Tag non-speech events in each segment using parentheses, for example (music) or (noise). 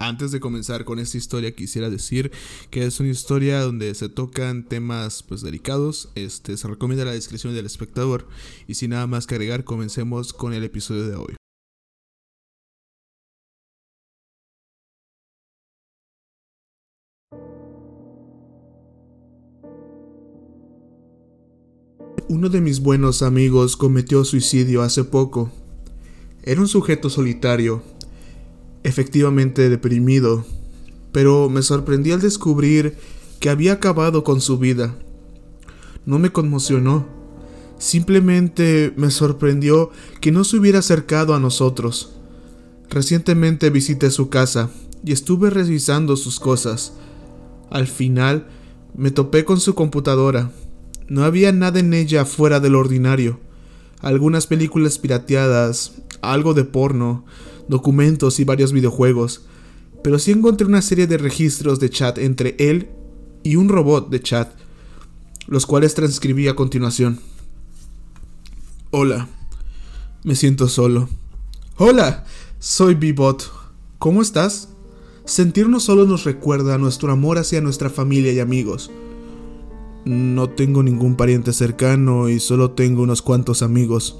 Antes de comenzar con esta historia quisiera decir que es una historia donde se tocan temas pues delicados, este se recomienda la descripción del espectador y sin nada más que agregar comencemos con el episodio de hoy. Uno de mis buenos amigos cometió suicidio hace poco. Era un sujeto solitario, efectivamente deprimido, pero me sorprendí al descubrir que había acabado con su vida. No me conmocionó, simplemente me sorprendió que no se hubiera acercado a nosotros. Recientemente visité su casa y estuve revisando sus cosas. Al final me topé con su computadora. No había nada en ella fuera del ordinario. Algunas películas pirateadas, algo de porno, documentos y varios videojuegos, pero sí encontré una serie de registros de chat entre él y un robot de chat, los cuales transcribí a continuación. Hola, me siento solo. Hola, soy Bebot. ¿Cómo estás? Sentirnos solos nos recuerda a nuestro amor hacia nuestra familia y amigos. No tengo ningún pariente cercano y solo tengo unos cuantos amigos.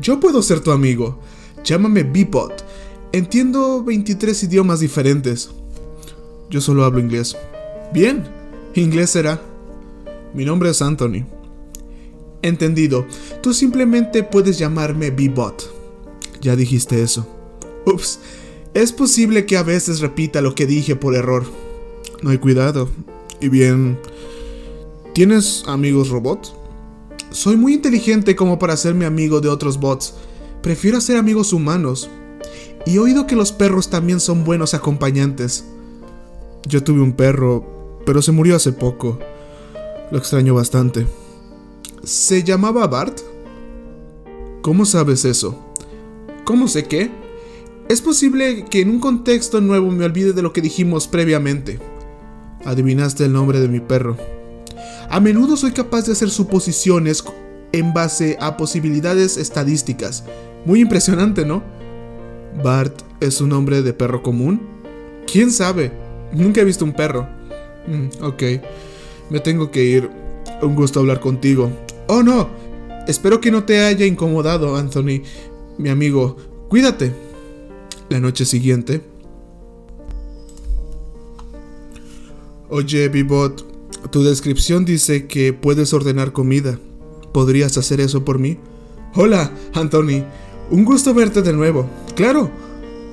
Yo puedo ser tu amigo. Llámame Bebot. Entiendo 23 idiomas diferentes. Yo solo hablo inglés. Bien, inglés será. Mi nombre es Anthony. Entendido. Tú simplemente puedes llamarme Bebot. Ya dijiste eso. Ups. Es posible que a veces repita lo que dije por error. No hay cuidado. Y bien... ¿Tienes amigos robots? Soy muy inteligente como para hacerme amigo de otros bots. Prefiero hacer amigos humanos. Y he oído que los perros también son buenos acompañantes. Yo tuve un perro, pero se murió hace poco. Lo extraño bastante. ¿Se llamaba Bart? ¿Cómo sabes eso? ¿Cómo sé qué? Es posible que en un contexto nuevo me olvide de lo que dijimos previamente. Adivinaste el nombre de mi perro. A menudo soy capaz de hacer suposiciones en base a posibilidades estadísticas. Muy impresionante, ¿no? Bart es un nombre de perro común. ¿Quién sabe? Nunca he visto un perro. Mm, ok, me tengo que ir. Un gusto hablar contigo. Oh no, espero que no te haya incomodado, Anthony, mi amigo. Cuídate. La noche siguiente. Oye, Bibot, tu descripción dice que puedes ordenar comida. ¿Podrías hacer eso por mí? Hola, Anthony. Un gusto verte de nuevo. Claro,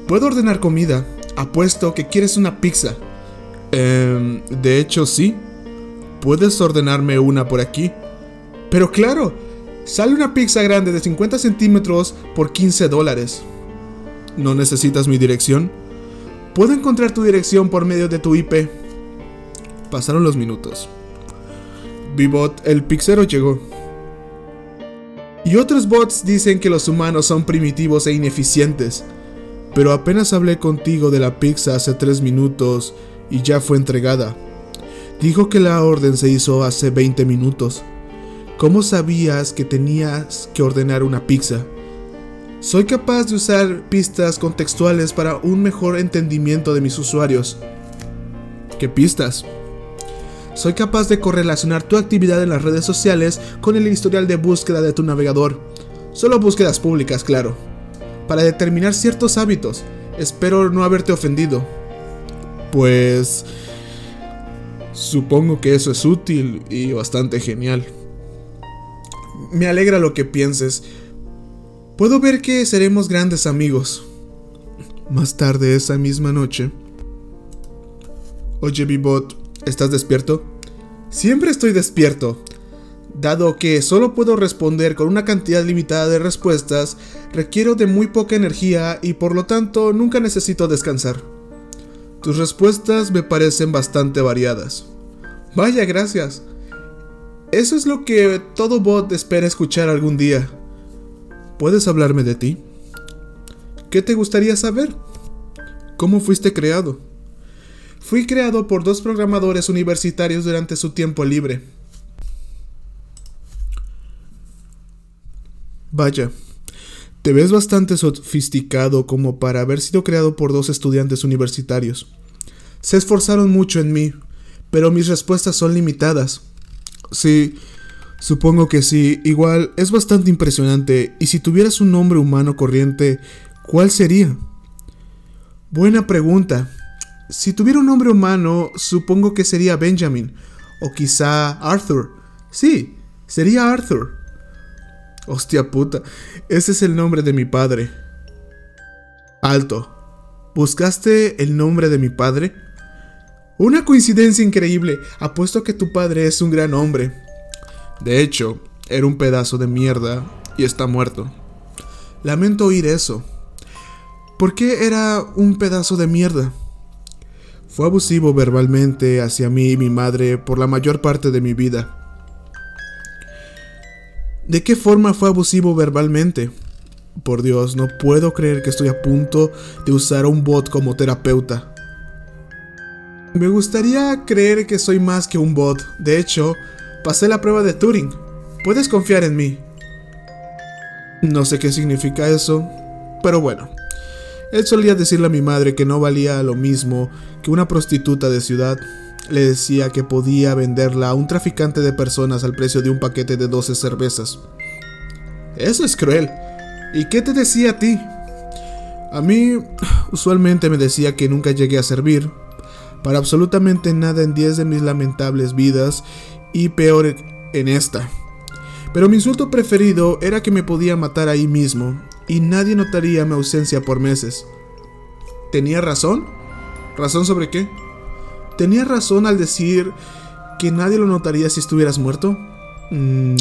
puedo ordenar comida. Apuesto que quieres una pizza. Eh, de hecho, sí. ¿Puedes ordenarme una por aquí? Pero claro, sale una pizza grande de 50 centímetros por 15 dólares. ¿No necesitas mi dirección? Puedo encontrar tu dirección por medio de tu IP. Pasaron los minutos. Bibot, el pixero llegó. Y otros bots dicen que los humanos son primitivos e ineficientes. Pero apenas hablé contigo de la pizza hace tres minutos y ya fue entregada. Dijo que la orden se hizo hace 20 minutos. ¿Cómo sabías que tenías que ordenar una pizza? Soy capaz de usar pistas contextuales para un mejor entendimiento de mis usuarios. ¿Qué pistas? Soy capaz de correlacionar tu actividad en las redes sociales con el historial de búsqueda de tu navegador. Solo búsquedas públicas, claro. Para determinar ciertos hábitos. Espero no haberte ofendido. Pues... Supongo que eso es útil y bastante genial. Me alegra lo que pienses. Puedo ver que seremos grandes amigos. Más tarde esa misma noche. Oye, Bibot, ¿estás despierto? Siempre estoy despierto. Dado que solo puedo responder con una cantidad limitada de respuestas, requiero de muy poca energía y por lo tanto nunca necesito descansar. Tus respuestas me parecen bastante variadas. Vaya, gracias. Eso es lo que todo bot espera escuchar algún día. ¿Puedes hablarme de ti? ¿Qué te gustaría saber? ¿Cómo fuiste creado? Fui creado por dos programadores universitarios durante su tiempo libre. Vaya, Te ves bastante sofisticado como para haber sido creado por dos estudiantes universitarios. Se esforzaron mucho en mí, pero mis respuestas son limitadas. Sí, supongo que sí. Igual es bastante impresionante. Y si tuvieras un nombre humano corriente, ¿cuál sería? Buena pregunta. Si tuviera un nombre humano, supongo que sería Benjamin. O quizá Arthur. Sí, sería Arthur. Hostia puta, ese es el nombre de mi padre. Alto. ¿Buscaste el nombre de mi padre? Una coincidencia increíble. Apuesto que tu padre es un gran hombre. De hecho, era un pedazo de mierda y está muerto. Lamento oír eso. ¿Por qué era un pedazo de mierda? Fue abusivo verbalmente hacia mí y mi madre por la mayor parte de mi vida. ¿De qué forma fue abusivo verbalmente? Por Dios, no puedo creer que estoy a punto de usar a un bot como terapeuta. Me gustaría creer que soy más que un bot. De hecho, pasé la prueba de Turing. Puedes confiar en mí. No sé qué significa eso, pero bueno. Él solía decirle a mi madre que no valía lo mismo que una prostituta de ciudad. Le decía que podía venderla a un traficante de personas al precio de un paquete de 12 cervezas. Eso es cruel. ¿Y qué te decía a ti? A mí, usualmente me decía que nunca llegué a servir, para absolutamente nada en 10 de mis lamentables vidas y peor en esta. Pero mi insulto preferido era que me podía matar ahí mismo y nadie notaría mi ausencia por meses. ¿Tenía razón? ¿Razón sobre qué? ¿Tenía razón al decir que nadie lo notaría si estuvieras muerto? Mm,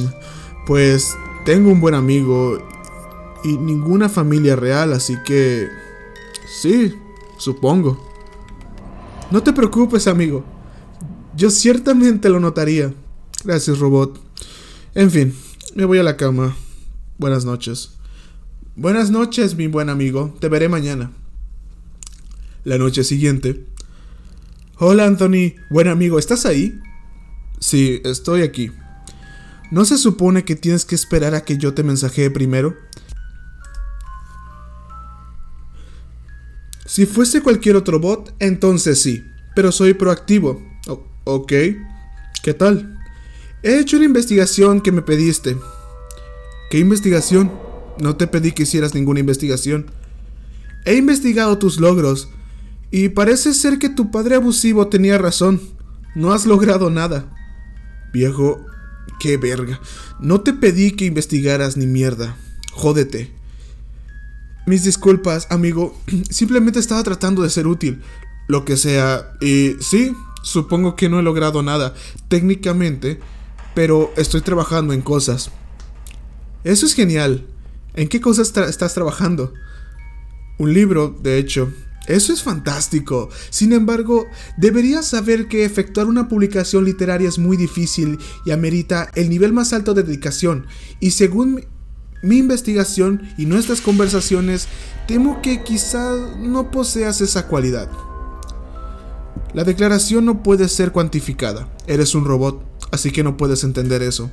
pues tengo un buen amigo y ninguna familia real, así que... Sí, supongo. No te preocupes, amigo. Yo ciertamente lo notaría. Gracias, robot. En fin, me voy a la cama. Buenas noches. Buenas noches, mi buen amigo. Te veré mañana. La noche siguiente. Hola, Anthony. Buen amigo, ¿estás ahí? Sí, estoy aquí. ¿No se supone que tienes que esperar a que yo te mensajee primero? Si fuese cualquier otro bot, entonces sí, pero soy proactivo. ok. ¿Qué tal? He hecho una investigación que me pediste. ¿Qué investigación? No te pedí que hicieras ninguna investigación. He investigado tus logros y parece ser que tu padre abusivo tenía razón. No has logrado nada. Viejo, qué verga. No te pedí que investigaras ni mierda. Jódete. Mis disculpas, amigo. (clears throat) Simplemente estaba tratando de ser útil. Lo que sea. Y sí, supongo que no he logrado nada técnicamente, pero estoy trabajando en cosas. Eso es genial. ¿En qué cosas estás trabajando? Un libro, de hecho. Eso es fantástico. Sin embargo, deberías saber que efectuar una publicación literaria es muy difícil y amerita el nivel más alto de dedicación. Y según mi investigación y nuestras conversaciones, temo que quizá no poseas esa cualidad. La declaración no puede ser cuantificada. Eres un robot, así que no puedes entender eso.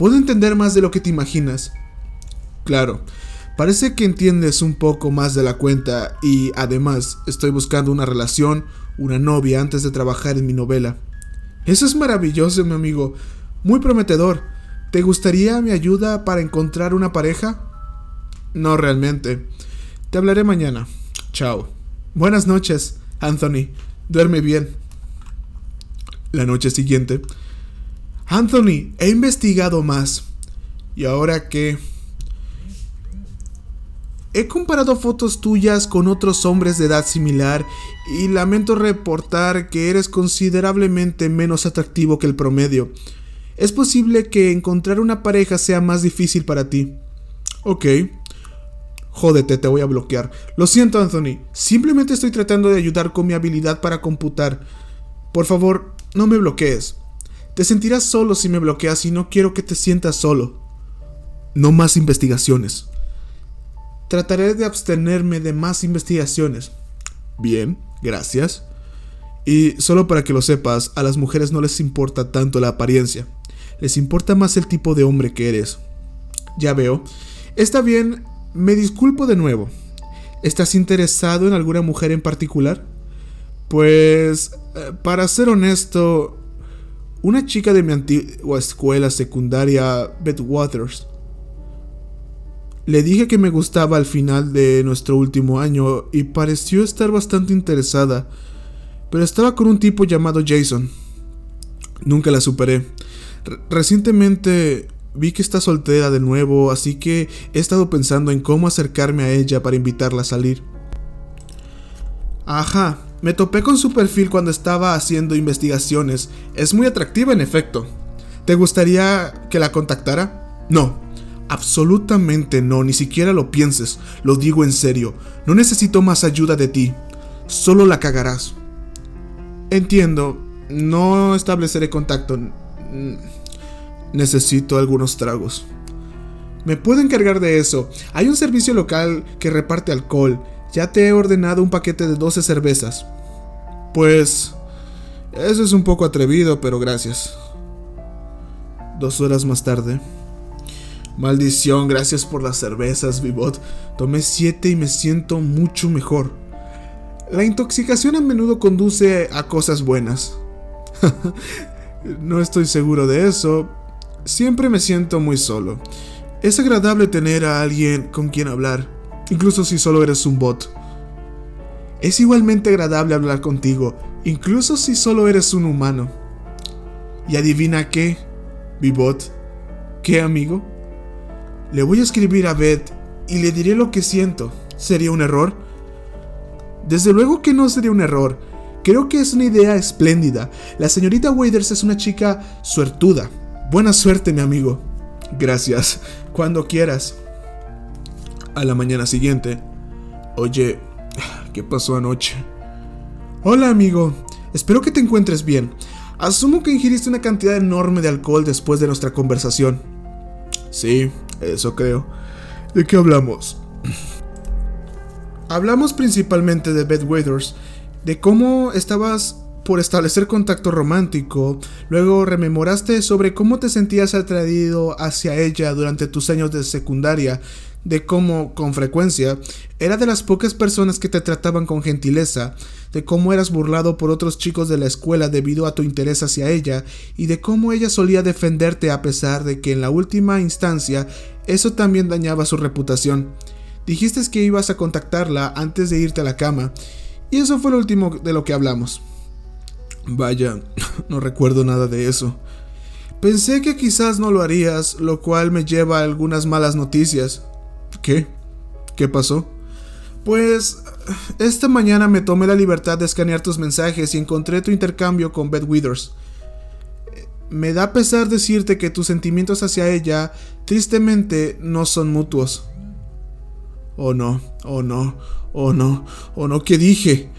Puedo entender más de lo que te imaginas. Claro, parece que entiendes un poco más de la cuenta y además estoy buscando una relación, una novia antes de trabajar en mi novela. Eso es maravilloso, mi amigo. Muy prometedor. ¿Te gustaría mi ayuda para encontrar una pareja? No realmente. Te hablaré mañana. Chao. Buenas noches, Anthony. Duerme bien. La noche siguiente. Anthony, he investigado más. ¿Y ahora qué? He comparado fotos tuyas con otros hombres de edad similar y lamento reportar que eres considerablemente menos atractivo que el promedio es posible que encontrar una pareja sea más difícil para ti. Ok. Jódete, te voy a bloquear. Lo siento, Anthony. Simplemente estoy tratando de ayudar con mi habilidad para computar. Por favor, no me bloquees. Te sentirás solo si me bloqueas y no quiero que te sientas solo. No más investigaciones. Trataré de abstenerme de más investigaciones. Bien, gracias. Y solo para que lo sepas, a las mujeres no les importa tanto la apariencia les importa más el tipo de hombre que eres. Ya veo. Está bien, me disculpo de nuevo. ¿Estás interesado en alguna mujer en particular? Pues, eh, para ser honesto, una chica de mi antigua escuela secundaria, Beth Waters. Le dije que me gustaba al final de nuestro último año y pareció estar bastante interesada, pero estaba con un tipo llamado Jason. Nunca la superé. recientemente vi que está soltera de nuevo, así que he estado pensando en cómo acercarme a ella para invitarla a salir. Ajá, me topé con su perfil cuando estaba haciendo investigaciones. Es muy atractiva en efecto. ¿Te gustaría que la contactara? No, absolutamente no, ni siquiera lo pienses, lo digo en serio. No necesito más ayuda de ti, solo la cagarás. Entiendo, no estableceré contacto. Necesito algunos tragos. Me puedo encargar de eso. Hay un servicio local que reparte alcohol. Ya te he ordenado un paquete de 12 cervezas. Pues... Eso es un poco atrevido, pero gracias. Dos horas más tarde. Maldición, gracias por las cervezas, Vivot. Tomé siete y me siento mucho mejor. La intoxicación a menudo conduce a cosas buenas. (laughs) no estoy seguro de eso. Siempre me siento muy solo. Es agradable tener a alguien con quien hablar, incluso si solo eres un bot. Es igualmente agradable hablar contigo, incluso si solo eres un humano. Y adivina qué, Bibot, ¿qué amigo? Le voy a escribir a Beth y le diré lo que siento. ¿Sería un error? Desde luego que no sería un error. Creo que es una idea espléndida. La señorita Waders es una chica suertuda. Buena suerte, mi amigo. Gracias. Cuando quieras. A la mañana siguiente. Oye, ¿Qué pasó anoche? Hola amigo, espero que te encuentres bien. Asumo que ingiriste una cantidad enorme de alcohol después de nuestra conversación. Sí, eso creo. ¿De qué hablamos? (clears throat) Hablamos principalmente de Beth de cómo estabas por establecer contacto romántico, luego rememoraste sobre cómo te sentías atraído hacia ella durante tus años de secundaria de cómo, con frecuencia, era de las pocas personas que te trataban con gentileza, de cómo eras burlado por otros chicos de la escuela debido a tu interés hacia ella, y de cómo ella solía defenderte a pesar de que en la última instancia eso también dañaba su reputación. Dijiste que ibas a contactarla antes de irte a la cama, y eso fue lo último de lo que hablamos. Vaya, no recuerdo nada de eso. Pensé que quizás no lo harías, lo cual me lleva a algunas malas noticias. ¿Qué? ¿Qué pasó? Pues esta mañana me tomé la libertad de escanear tus mensajes y encontré tu intercambio con Beth Withers. Me da pesar decirte que tus sentimientos hacia ella, tristemente, no son mutuos. Oh no, oh no, oh no, oh no, ¿qué dije?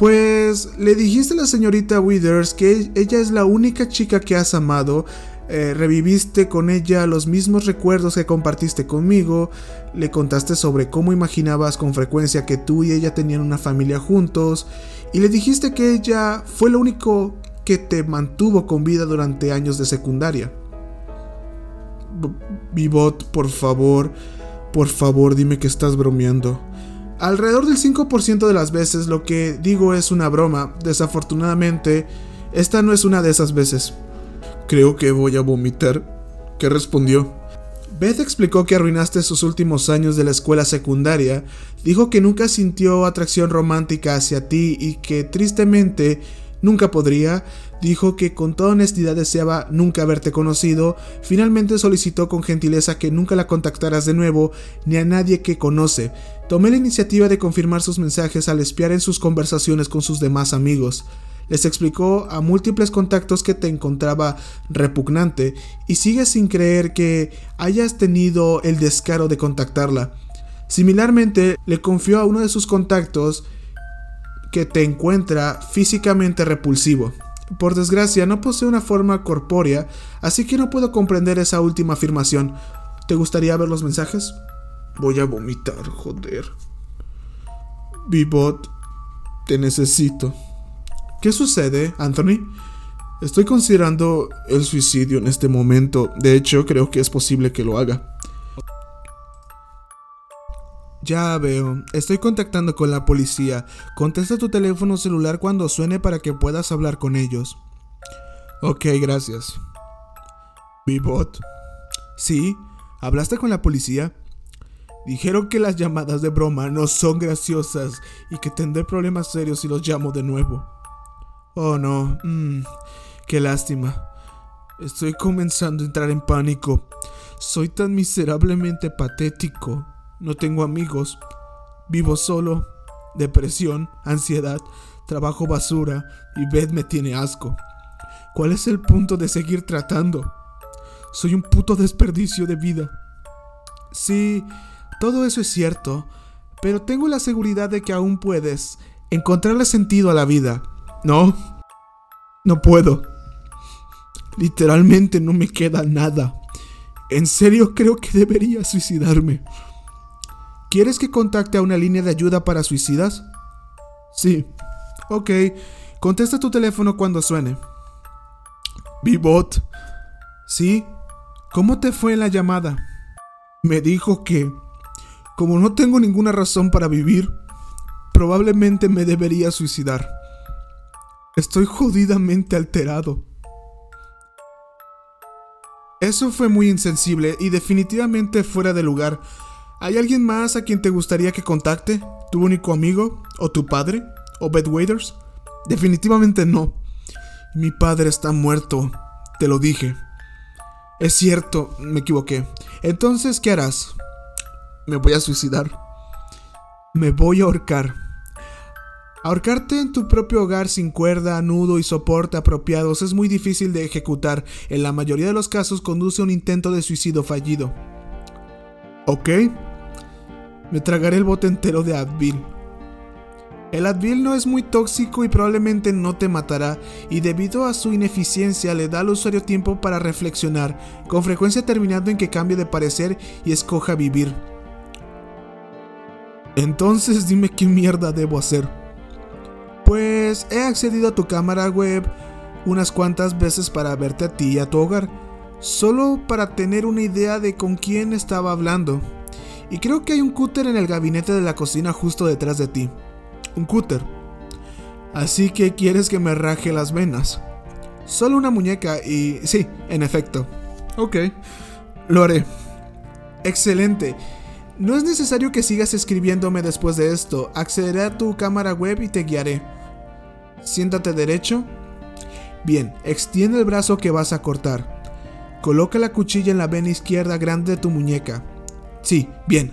Pues le dijiste a la señorita Withers que ella es la única chica que has amado eh, reviviste con ella los mismos recuerdos que compartiste conmigo, le contaste sobre cómo imaginabas con frecuencia que tú y ella tenían una familia juntos, y le dijiste que ella fue lo único que te mantuvo con vida durante años de secundaria. Vivot, por favor, por favor dime que estás bromeando. Alrededor del 5% de las veces lo que digo es una broma. Desafortunadamente, esta no es una de esas veces. Creo que voy a vomitar. ¿Qué respondió? Beth explicó que arruinaste sus últimos años de la escuela secundaria, dijo que nunca sintió atracción romántica hacia ti y que tristemente nunca podría, dijo que con toda honestidad deseaba nunca haberte conocido, finalmente solicitó con gentileza que nunca la contactaras de nuevo ni a nadie que conoce. Tomé la iniciativa de confirmar sus mensajes al espiar en sus conversaciones con sus demás amigos les explicó a múltiples contactos que te encontraba repugnante y sigues sin creer que hayas tenido el descaro de contactarla. Similarmente, le confió a uno de sus contactos que te encuentra físicamente repulsivo. Por desgracia, no posee una forma corpórea, así que no puedo comprender esa última afirmación. ¿Te gustaría ver los mensajes? Voy a vomitar, joder. Bibot, te necesito. ¿Qué sucede, Anthony? Estoy considerando el suicidio en este momento. De hecho, creo que es posible que lo haga. Ya veo. Estoy contactando con la policía. Contesta tu teléfono celular cuando suene para que puedas hablar con ellos. Ok, gracias. Bibot. Sí, ¿hablaste con la policía? Dijeron que las llamadas de broma no son graciosas y que tendré problemas serios si los llamo de nuevo. Oh no, mm, qué lástima. Estoy comenzando a entrar en pánico. Soy tan miserablemente patético. No tengo amigos. Vivo solo. Depresión, ansiedad, trabajo basura y Beth me tiene asco. ¿Cuál es el punto de seguir tratando? Soy un puto desperdicio de vida. Sí, todo eso es cierto, pero tengo la seguridad de que aún puedes encontrarle sentido a la vida. No, no puedo. Literalmente no me queda nada. En serio creo que debería suicidarme. ¿Quieres que contacte a una línea de ayuda para suicidas? Sí. Ok. Contesta tu teléfono cuando suene. Bibot. ¿Sí? ¿Cómo te fue la llamada? Me dijo que, como no tengo ninguna razón para vivir, probablemente me debería suicidar. Estoy jodidamente alterado. Eso fue muy insensible y definitivamente fuera de lugar. ¿Hay alguien más a quien te gustaría que contacte? ¿Tu único amigo? ¿O tu padre? ¿O Beth Waders? Definitivamente no. Mi padre está muerto. Te lo dije. Es cierto, me equivoqué. Entonces, ¿qué harás? Me voy a suicidar. Me voy a ahorcar. Ahorcarte en tu propio hogar sin cuerda, nudo y soporte apropiados es muy difícil de ejecutar. En la mayoría de los casos conduce a un intento de suicidio fallido. ¿Ok? Me tragaré el bote entero de Advil. El Advil no es muy tóxico y probablemente no te matará, y debido a su ineficiencia le da al usuario tiempo para reflexionar, con frecuencia terminando en que cambie de parecer y escoja vivir. Entonces dime qué mierda debo hacer. Pues he accedido a tu cámara web unas cuantas veces para verte a ti y a tu hogar, solo para tener una idea de con quién estaba hablando. Y creo que hay un cúter en el gabinete de la cocina justo detrás de ti un cúter. Así que quieres que me raje las venas. Solo una muñeca y... Sí, en efecto. Ok, lo haré. Excelente. No es necesario que sigas escribiéndome después de esto. Accederé a tu cámara web y te guiaré. Siéntate derecho. Bien, extiende el brazo que vas a cortar. Coloca la cuchilla en la vena izquierda grande de tu muñeca. Sí, bien.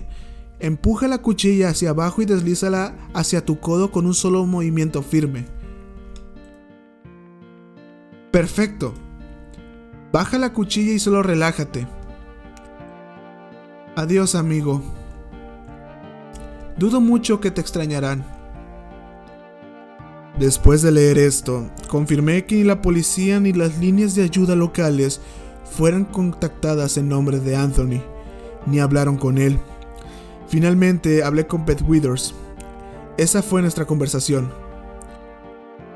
Empuja la cuchilla hacia abajo y deslízala hacia tu codo con un solo movimiento firme. Perfecto. Baja la cuchilla y solo relájate. Adiós amigo. Dudo mucho que te extrañarán. Después de leer esto, confirmé que ni la policía ni las líneas de ayuda locales fueran contactadas en nombre de Anthony, ni hablaron con él. Finalmente hablé con Beth Withers. Esa fue nuestra conversación.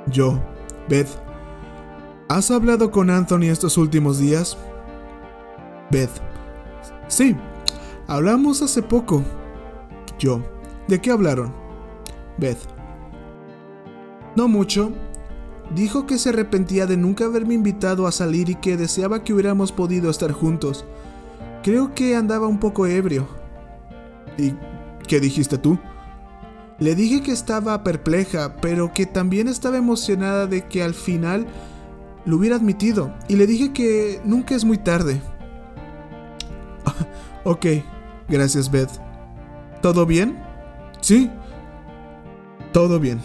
Yo, Beth, ¿has hablado con Anthony estos últimos días? Beth, sí, hablamos hace poco. Yo, ¿de qué hablaron? Beth, no mucho. Dijo que se arrepentía de nunca haberme invitado a salir y que deseaba que hubiéramos podido estar juntos. Creo que andaba un poco ebrio. ¿Y qué dijiste tú? Le dije que estaba perpleja, pero que también estaba emocionada de que al final lo hubiera admitido. Y le dije que nunca es muy tarde. (laughs) ok, gracias Beth. ¿Todo bien? Sí, todo bien.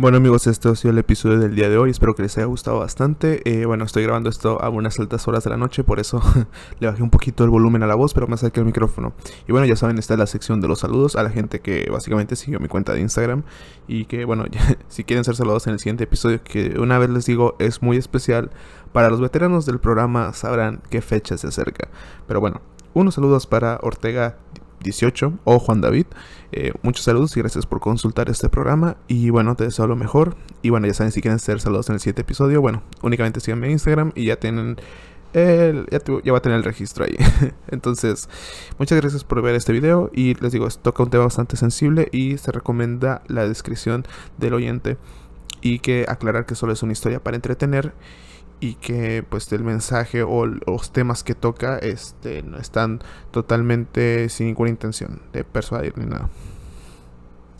Bueno amigos, este ha sido el episodio del día de hoy, espero que les haya gustado bastante. Eh, bueno, estoy grabando esto a unas altas horas de la noche, por eso (laughs) le bajé un poquito el volumen a la voz, pero me acerqué el micrófono. Y bueno, ya saben, está la sección de los saludos a la gente que básicamente siguió mi cuenta de Instagram. Y que bueno, (laughs) si quieren ser saludados en el siguiente episodio, que una vez les digo es muy especial, para los veteranos del programa sabrán qué fecha se acerca. Pero bueno, unos saludos para Ortega 18 o Juan David. Eh, muchos saludos y gracias por consultar este programa. Y bueno, te deseo lo mejor. Y bueno, ya saben, si quieren hacer saludos en el siguiente episodio, bueno, únicamente síganme en Instagram y ya tienen el, ya, ya, va a tener el registro ahí. (laughs) Entonces, muchas gracias por ver este video. Y les digo, toca un tema bastante sensible y se recomienda la descripción del oyente. Y que aclarar que solo es una historia para entretener y que pues el mensaje o los temas que toca este, no están totalmente sin ninguna intención de persuadir ni nada.